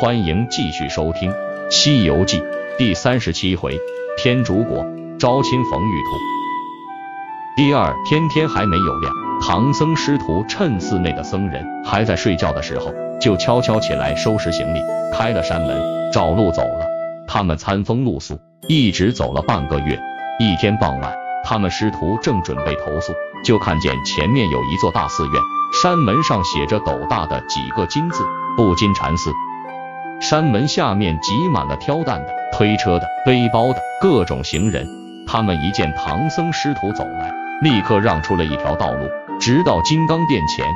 欢迎继续收听《西游记》第三十七回：天竺国招亲逢玉兔。第二天天还没有亮，唐僧师徒趁寺内的僧人还在睡觉的时候，就悄悄起来收拾行李，开了山门，找路走了。他们餐风露宿，一直走了半个月。一天傍晚，他们师徒正准备投宿，就看见前面有一座大寺院，山门上写着斗大的几个金字“不金禅寺”。山门下面挤满了挑担的、推车的、背包的各种行人。他们一见唐僧师徒走来，立刻让出了一条道路，直到金刚殿前。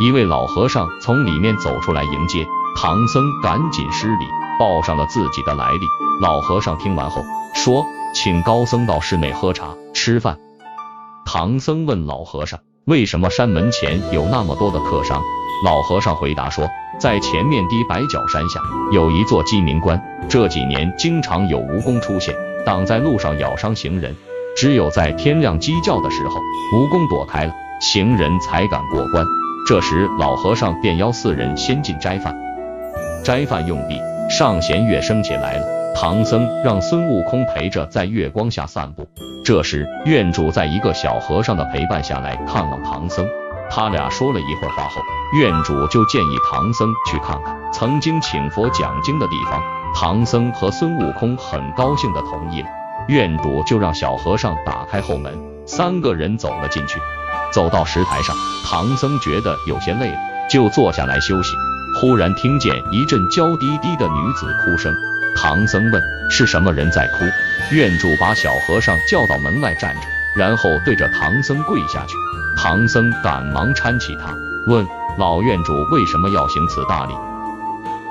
一位老和尚从里面走出来迎接唐僧，赶紧施礼，报上了自己的来历。老和尚听完后说：“请高僧到室内喝茶吃饭。”唐僧问老和尚：“为什么山门前有那么多的客商？”老和尚回答说。在前面的白角山下有一座鸡鸣关，这几年经常有蜈蚣出现，挡在路上咬伤行人。只有在天亮鸡叫的时候，蜈蚣躲开了，行人才敢过关。这时老和尚便邀四人先进斋饭。斋饭用毕，上弦月升起来了。唐僧让孙悟空陪着在月光下散步。这时院主在一个小和尚的陪伴下来看望唐僧。他俩说了一会儿话后，院主就建议唐僧去看看曾经请佛讲经的地方。唐僧和孙悟空很高兴的同意了。院主就让小和尚打开后门，三个人走了进去。走到石台上，唐僧觉得有些累了，就坐下来休息。忽然听见一阵娇滴滴的女子哭声。唐僧问：“是什么人在哭？”院主把小和尚叫到门外站着，然后对着唐僧跪下去。唐僧赶忙搀起他，问老院主为什么要行此大礼。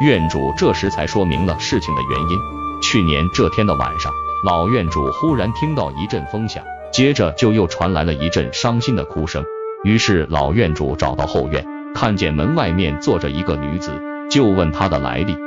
院主这时才说明了事情的原因。去年这天的晚上，老院主忽然听到一阵风响，接着就又传来了一阵伤心的哭声。于是老院主找到后院，看见门外面坐着一个女子，就问她的来历。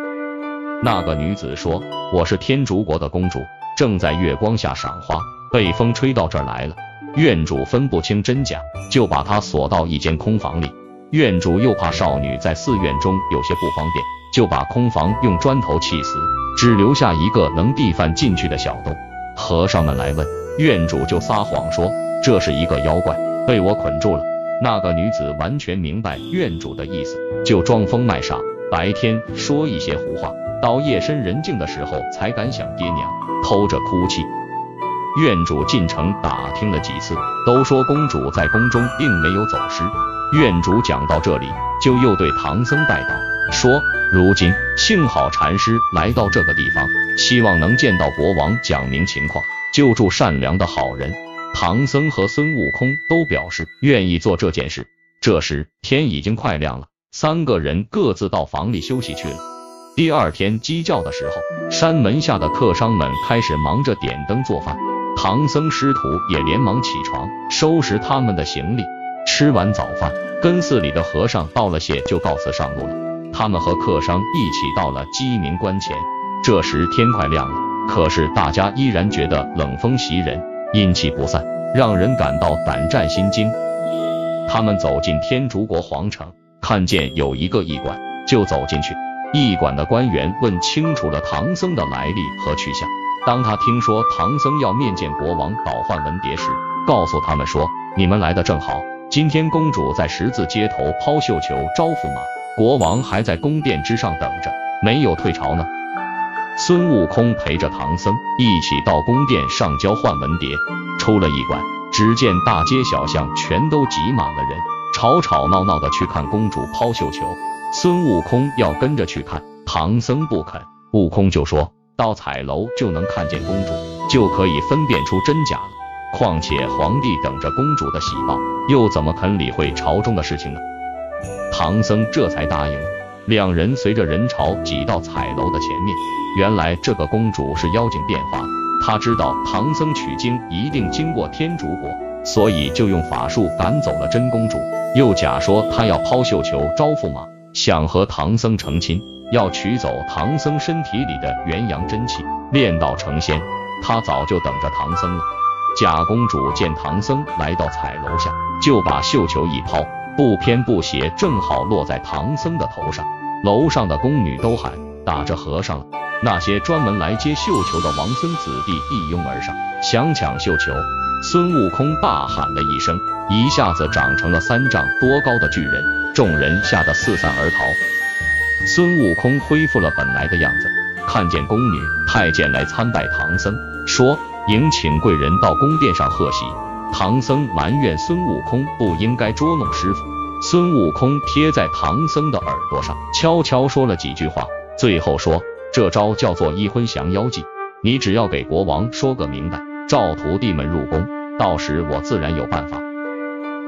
那个女子说：“我是天竺国的公主，正在月光下赏花，被风吹到这儿来了。”院主分不清真假，就把她锁到一间空房里。院主又怕少女在寺院中有些不方便，就把空房用砖头砌死，只留下一个能递饭进去的小洞。和尚们来问，院主就撒谎说这是一个妖怪，被我捆住了。那个女子完全明白院主的意思，就装疯卖傻，白天说一些胡话，到夜深人静的时候才敢想爹娘，偷着哭泣。院主进城打听了几次，都说公主在宫中并没有走失。院主讲到这里，就又对唐僧拜道，说：“如今幸好禅师来到这个地方，希望能见到国王，讲明情况，救助善良的好人。”唐僧和孙悟空都表示愿意做这件事。这时天已经快亮了，三个人各自到房里休息去了。第二天鸡叫的时候，山门下的客商们开始忙着点灯做饭。唐僧师徒也连忙起床，收拾他们的行李。吃完早饭，跟寺里的和尚道了谢，就告辞上路了。他们和客商一起到了鸡鸣关前。这时天快亮了，可是大家依然觉得冷风袭人，阴气不散，让人感到胆战心惊。他们走进天竺国皇城，看见有一个驿馆，就走进去。驿馆的官员问清楚了唐僧的来历和去向。当他听说唐僧要面见国王倒换文牒时，告诉他们说：“你们来的正好，今天公主在十字街头抛绣球招驸马，国王还在宫殿之上等着，没有退朝呢。”孙悟空陪着唐僧一起到宫殿上交换文牒，出了驿馆，只见大街小巷全都挤满了人，吵吵闹闹的去看公主抛绣球。孙悟空要跟着去看，唐僧不肯，悟空就说。到彩楼就能看见公主，就可以分辨出真假了。况且皇帝等着公主的喜报，又怎么肯理会朝中的事情呢？唐僧这才答应了。两人随着人潮挤到彩楼的前面。原来这个公主是妖精变化的，她知道唐僧取经一定经过天竺国，所以就用法术赶走了真公主，又假说她要抛绣球招驸马，想和唐僧成亲。要取走唐僧身体里的元阳真气，炼道成仙。他早就等着唐僧了。假公主见唐僧来到彩楼下，就把绣球一抛，不偏不斜，正好落在唐僧的头上。楼上的宫女都喊：“打着和尚了。那些专门来接绣球的王孙子弟一拥而上，想抢绣球。孙悟空大喊了一声，一下子长成了三丈多高的巨人，众人吓得四散而逃。孙悟空恢复了本来的样子，看见宫女太监来参拜唐僧，说迎请贵人到宫殿上贺喜。唐僧埋怨孙悟空不应该捉弄师傅，孙悟空贴在唐僧的耳朵上悄悄说了几句话，最后说这招叫做一婚降妖计，你只要给国王说个明白，召徒弟们入宫，到时我自然有办法。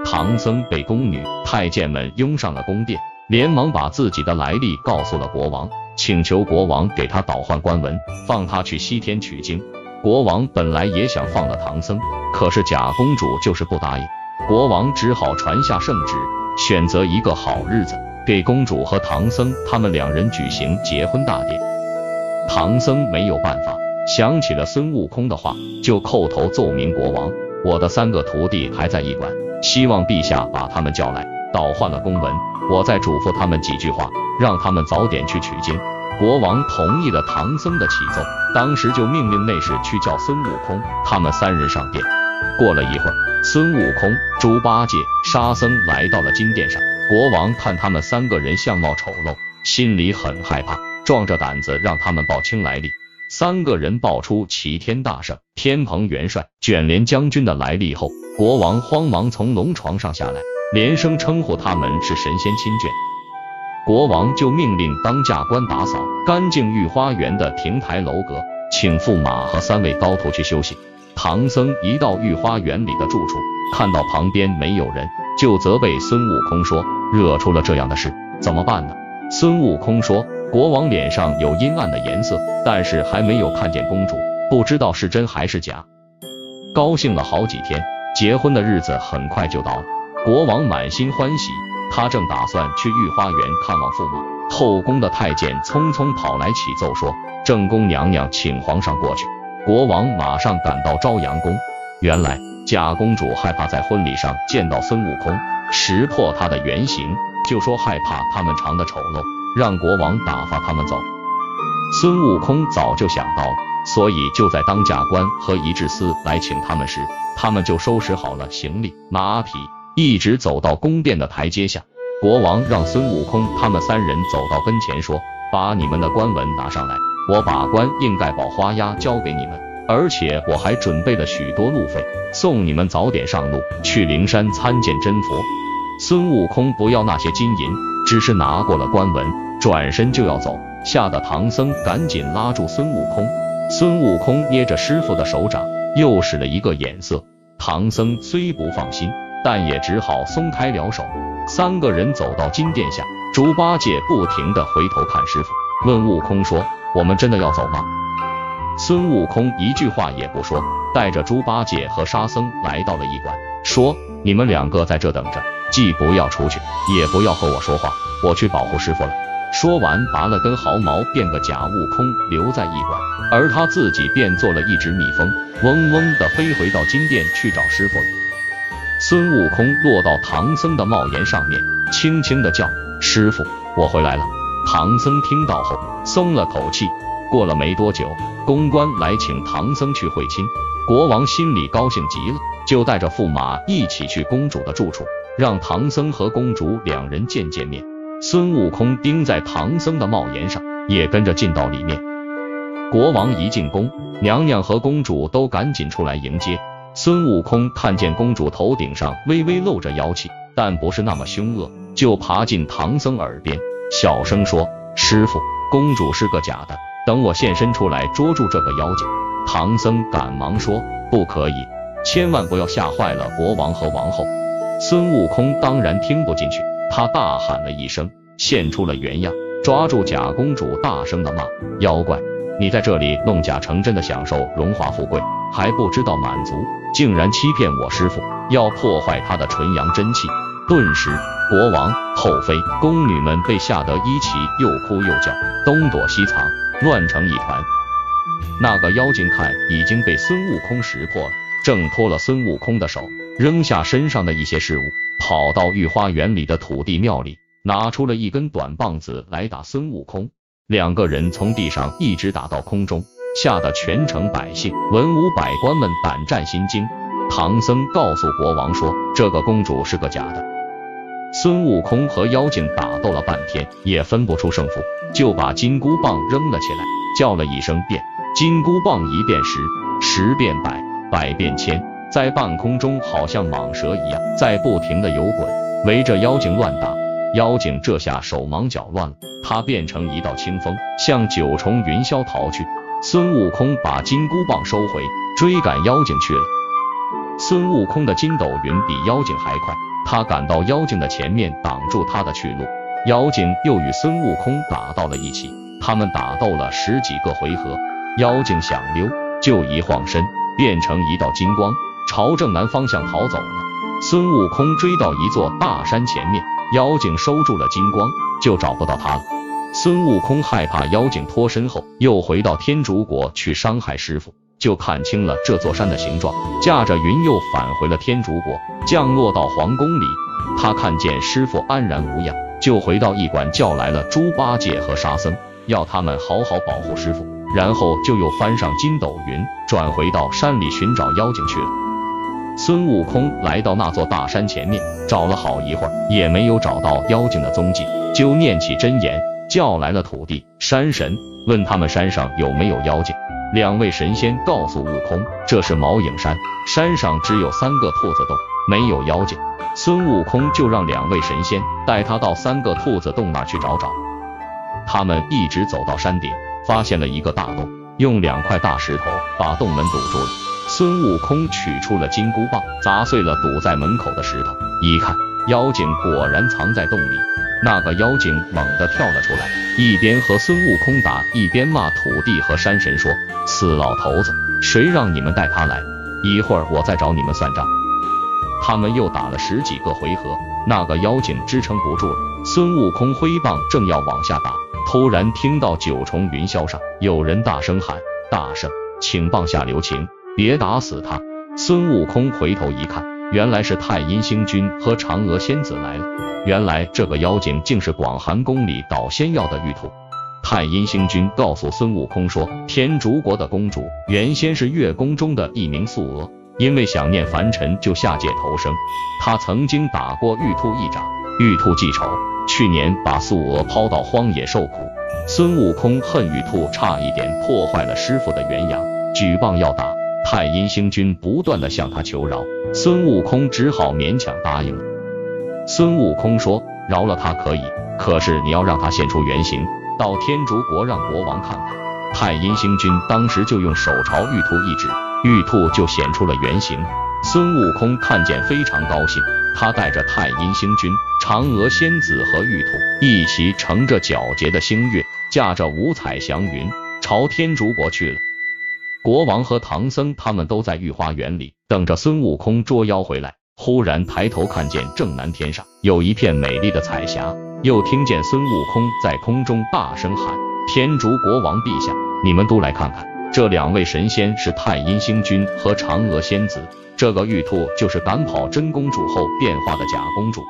唐僧被宫女太监们拥上了宫殿。连忙把自己的来历告诉了国王，请求国王给他倒换官文，放他去西天取经。国王本来也想放了唐僧，可是假公主就是不答应。国王只好传下圣旨，选择一个好日子，给公主和唐僧他们两人举行结婚大典。唐僧没有办法，想起了孙悟空的话，就叩头奏明国王：“我的三个徒弟还在驿馆，希望陛下把他们叫来。”倒换了公文，我再嘱咐他们几句话，让他们早点去取经。国王同意了唐僧的启奏，当时就命令内侍去叫孙悟空他们三人上殿。过了一会儿，孙悟空、猪八戒、沙僧来到了金殿上。国王看他们三个人相貌丑陋，心里很害怕，壮着胆子让他们报清来历。三个人报出齐天大圣、天蓬元帅、卷帘将军的来历后，国王慌忙从龙床上下来。连声称呼他们是神仙亲眷，国王就命令当驾官打扫干净御花园的亭台楼阁，请驸马和三位高徒去休息。唐僧一到御花园里的住处，看到旁边没有人，就责备孙悟空说：“惹出了这样的事，怎么办呢？”孙悟空说：“国王脸上有阴暗的颜色，但是还没有看见公主，不知道是真还是假。”高兴了好几天，结婚的日子很快就到了。国王满心欢喜，他正打算去御花园看望驸马，后宫的太监匆匆跑来启奏说：“正宫娘娘请皇上过去。”国王马上赶到朝阳宫。原来假公主害怕在婚礼上见到孙悟空，识破他的原形，就说害怕他们长得丑陋，让国王打发他们走。孙悟空早就想到了，所以就在当驾官和仪智司来请他们时，他们就收拾好了行李、马匹。一直走到宫殿的台阶下，国王让孙悟空他们三人走到跟前，说：“把你们的官文拿上来，我把官印盖宝花押交给你们，而且我还准备了许多路费，送你们早点上路去灵山参见真佛。”孙悟空不要那些金银，只是拿过了官文，转身就要走，吓得唐僧赶紧拉住孙悟空。孙悟空捏着师傅的手掌，又使了一个眼色。唐僧虽不放心。但也只好松开了手。三个人走到金殿下，猪八戒不停地回头看师傅，问悟空说：“我们真的要走吗？”孙悟空一句话也不说，带着猪八戒和沙僧来到了驿馆，说：“你们两个在这等着，既不要出去，也不要和我说话，我去保护师傅了。”说完，拔了根毫毛，变个假悟空留在驿馆，而他自己变做了一只蜜蜂，嗡嗡地飞回到金殿去找师傅了。孙悟空落到唐僧的帽檐上面，轻轻的叫：“师傅，我回来了。”唐僧听到后松了口气。过了没多久，公关来请唐僧去会亲，国王心里高兴极了，就带着驸马一起去公主的住处，让唐僧和公主两人见见面。孙悟空盯在唐僧的帽檐上，也跟着进到里面。国王一进宫，娘娘和公主都赶紧出来迎接。孙悟空看见公主头顶上微微露着妖气，但不是那么凶恶，就爬进唐僧耳边，小声说：“师傅，公主是个假的，等我现身出来捉住这个妖精。”唐僧赶忙说：“不可以，千万不要吓坏了国王和王后。”孙悟空当然听不进去，他大喊了一声，现出了原样，抓住假公主，大声的骂：“妖怪，你在这里弄假成真的享受荣华富贵，还不知道满足！”竟然欺骗我师傅，要破坏他的纯阳真气。顿时，国王、后妃、宫女们被吓得一起又哭又叫，东躲西藏，乱成一团。那个妖精看已经被孙悟空识破了，挣脱了孙悟空的手，扔下身上的一些事物，跑到御花园里的土地庙里，拿出了一根短棒子来打孙悟空。两个人从地上一直打到空中，吓得全城百姓、文武百官们胆战心惊。唐僧告诉国王说，这个公主是个假的。孙悟空和妖精打斗了半天，也分不出胜负，就把金箍棒扔了起来，叫了一声变，金箍棒一变十，十变百，百变千，在半空中好像蟒蛇一样，在不停的游滚，围着妖精乱打。妖精这下手忙脚乱了，他变成一道清风，向九重云霄逃去。孙悟空把金箍棒收回，追赶妖精去了。孙悟空的筋斗云比妖精还快。他赶到妖精的前面，挡住他的去路。妖精又与孙悟空打到了一起，他们打斗了十几个回合。妖精想溜，就一晃身，变成一道金光，朝正南方向逃走了。孙悟空追到一座大山前面，妖精收住了金光，就找不到他了。孙悟空害怕妖精脱身后又回到天竺国去伤害师傅。就看清了这座山的形状，驾着云又返回了天竺国，降落到皇宫里。他看见师傅安然无恙，就回到驿馆叫来了猪八戒和沙僧，要他们好好保护师傅。然后就又翻上筋斗云，转回到山里寻找妖精去了。孙悟空来到那座大山前面，找了好一会儿，也没有找到妖精的踪迹，就念起真言，叫来了土地、山神，问他们山上有没有妖精。两位神仙告诉悟空，这是毛影山，山上只有三个兔子洞，没有妖精。孙悟空就让两位神仙带他到三个兔子洞那去找找。他们一直走到山顶，发现了一个大洞，用两块大石头把洞门堵住了。孙悟空取出了金箍棒，砸碎了堵在门口的石头，一看，妖精果然藏在洞里。那个妖精猛地跳了出来，一边和孙悟空打，一边骂土地和山神说：“死老头子，谁让你们带他来？一会儿我再找你们算账。”他们又打了十几个回合，那个妖精支撑不住了。孙悟空挥棒正要往下打，突然听到九重云霄上有人大声喊：“大圣，请棒下留情，别打死他！”孙悟空回头一看。原来是太阴星君和嫦娥仙子来了。原来这个妖精竟是广寒宫里捣仙药的玉兔。太阴星君告诉孙悟空说，天竺国的公主原先是月宫中的一名素娥，因为想念凡尘，就下界投生。他曾经打过玉兔一掌，玉兔记仇，去年把素娥抛到荒野受苦。孙悟空恨玉兔差一点破坏了师傅的元阳，举棒要打。太阴星君不断的向他求饶，孙悟空只好勉强答应了。孙悟空说：“饶了他可以，可是你要让他现出原形，到天竺国让国王看看。”太阴星君当时就用手朝玉兔一指，玉兔就显出了原形。孙悟空看见非常高兴，他带着太阴星君、嫦娥仙子和玉兔一起乘着皎洁的星月，驾着五彩祥云，朝天竺国去了。国王和唐僧他们都在御花园里等着孙悟空捉妖回来。忽然抬头看见正南天上有一片美丽的彩霞，又听见孙悟空在空中大声喊：“天竺国王陛下，你们都来看看，这两位神仙是太阴星君和嫦娥仙子，这个玉兔就是赶跑真公主后变化的假公主。”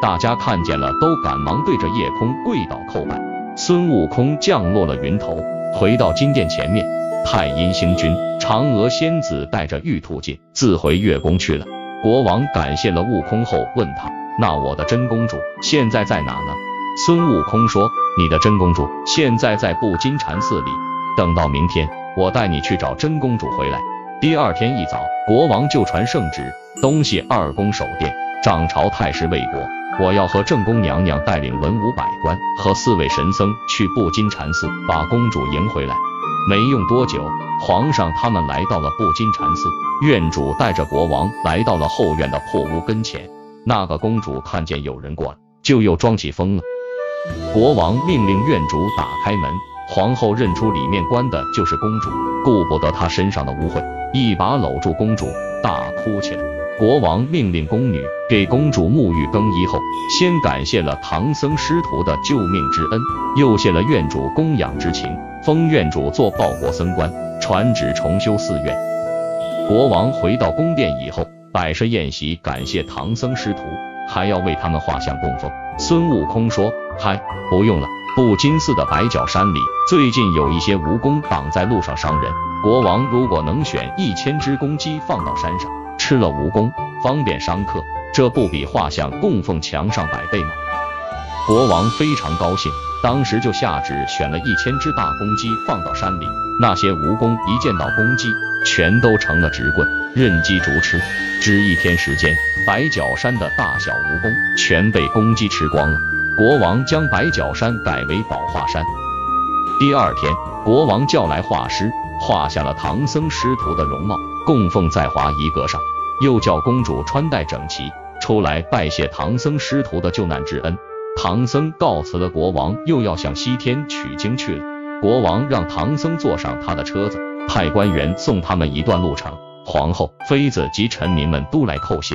大家看见了，都赶忙对着夜空跪倒叩拜。孙悟空降落了云头，回到金殿前面。太阴星君、嫦娥仙子带着玉兔进，自回月宫去了。国王感谢了悟空后，问他：“那我的真公主现在在哪呢？”孙悟空说：“你的真公主现在在布金禅寺里，等到明天，我带你去找真公主回来。”第二天一早，国王就传圣旨：东西二宫守殿，掌朝太师卫国。我要和正宫娘娘带领文武百官和四位神僧去布金禅寺，把公主迎回来。没用多久，皇上他们来到了布金禅寺，院主带着国王来到了后院的破屋跟前。那个公主看见有人过来，就又装起疯了。国王命令院主打开门，皇后认出里面关的就是公主，顾不得她身上的污秽，一把搂住公主，大哭起来。国王命令宫女给公主沐浴更衣后，先感谢了唐僧师徒的救命之恩，又谢了院主供养之情。封院主做报国僧官，传旨重修寺院。国王回到宫殿以后，摆设宴席，感谢唐僧师徒，还要为他们画像供奉。孙悟空说：“嗨，不用了，布金寺的白角山里，最近有一些蜈蚣挡在路上伤人。国王如果能选一千只公鸡放到山上，吃了蜈蚣，方便商客，这不比画像供奉墙上百倍吗？国王非常高兴，当时就下旨选了一千只大公鸡放到山里。那些蜈蚣一见到公鸡，全都成了直棍，任鸡逐吃。只一天时间，白角山的大小蜈蚣全被公鸡吃光了。国王将白角山改为宝化山。第二天，国王叫来画师，画下了唐僧师徒的容貌，供奉在华仪阁上。又叫公主穿戴整齐，出来拜谢唐僧师徒的救难之恩。唐僧告辞了国王，又要向西天取经去了。国王让唐僧坐上他的车子，派官员送他们一段路程。皇后、妃子及臣民们都来叩谢。